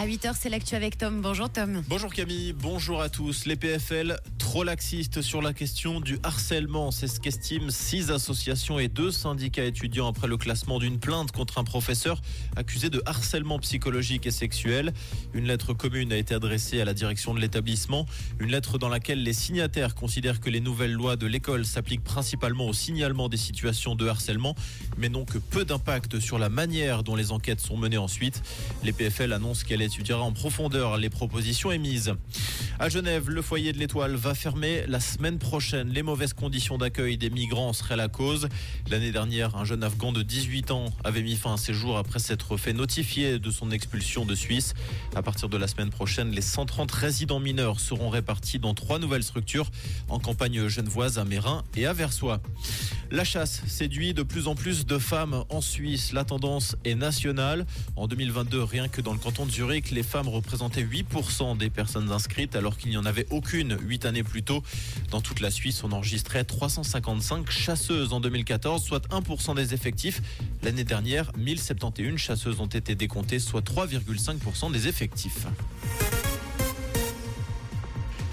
À 8h, c'est l'actu avec Tom. Bonjour Tom. Bonjour Camille, bonjour à tous. Les PFL trop laxistes sur la question du harcèlement. C'est ce qu'estiment six associations et deux syndicats étudiants après le classement d'une plainte contre un professeur accusé de harcèlement psychologique et sexuel. Une lettre commune a été adressée à la direction de l'établissement. Une lettre dans laquelle les signataires considèrent que les nouvelles lois de l'école s'appliquent principalement au signalement des situations de harcèlement, mais n'ont que peu d'impact sur la manière dont les enquêtes sont menées ensuite. Les PFL annoncent qu'elle étudiera en profondeur les propositions émises. À Genève, le foyer de l'Étoile va fermer la semaine prochaine. Les mauvaises conditions d'accueil des migrants seraient la cause. L'année dernière, un jeune Afghan de 18 ans avait mis fin à ses jours après s'être fait notifier de son expulsion de Suisse. À partir de la semaine prochaine, les 130 résidents mineurs seront répartis dans trois nouvelles structures en campagne genevoise à Mérin et à Versoix. La chasse séduit de plus en plus de femmes en Suisse. La tendance est nationale. En 2022, rien que dans le canton de Zurich, les femmes représentaient 8% des personnes inscrites qu'il n'y en avait aucune 8 années plus tôt. Dans toute la Suisse, on enregistrait 355 chasseuses en 2014, soit 1% des effectifs. L'année dernière, 1071 chasseuses ont été décomptées, soit 3,5% des effectifs.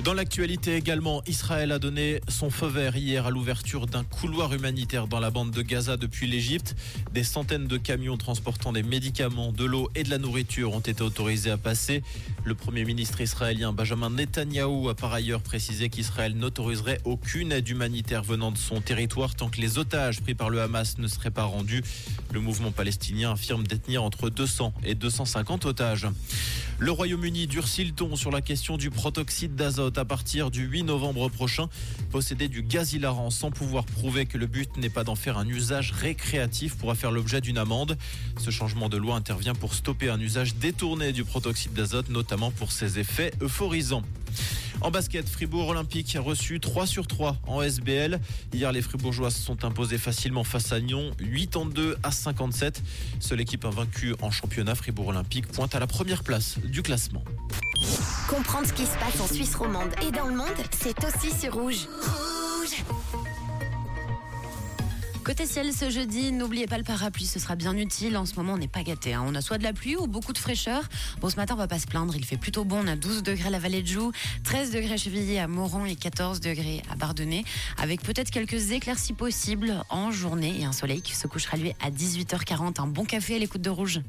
Dans l'actualité également, Israël a donné son feu vert hier à l'ouverture d'un couloir humanitaire dans la bande de Gaza depuis l'Égypte. Des centaines de camions transportant des médicaments, de l'eau et de la nourriture ont été autorisés à passer. Le Premier ministre israélien Benjamin Netanyahou a par ailleurs précisé qu'Israël n'autoriserait aucune aide humanitaire venant de son territoire tant que les otages pris par le Hamas ne seraient pas rendus. Le mouvement palestinien affirme détenir entre 200 et 250 otages. Le Royaume-Uni durcit le ton sur la question du protoxyde d'azote à partir du 8 novembre prochain. Posséder du gaz hilarant sans pouvoir prouver que le but n'est pas d'en faire un usage récréatif pourra faire l'objet d'une amende. Ce changement de loi intervient pour stopper un usage détourné du protoxyde d'azote, notamment pour ses effets euphorisants. En basket, Fribourg Olympique a reçu 3 sur 3 en SBL. Hier, les Fribourgeois se sont imposés facilement face à Nyon, 82 à 57. Seule équipe invaincue en championnat, Fribourg Olympique pointe à la première place du classement. Comprendre ce qui se passe en Suisse romande et dans le monde, c'est aussi sur Rouge. Rouge Côté ciel ce jeudi, n'oubliez pas le parapluie, ce sera bien utile. En ce moment, on n'est pas gâté. Hein. On a soit de la pluie ou beaucoup de fraîcheur. Bon, ce matin, on va pas se plaindre. Il fait plutôt bon. On a 12 degrés à la vallée de Joux, 13 degrés à à Moron et 14 degrés à Bardonnay, avec peut-être quelques éclaircies possibles en journée et un soleil qui se couchera lui à 18h40. Un bon café à l'écoute de rouge.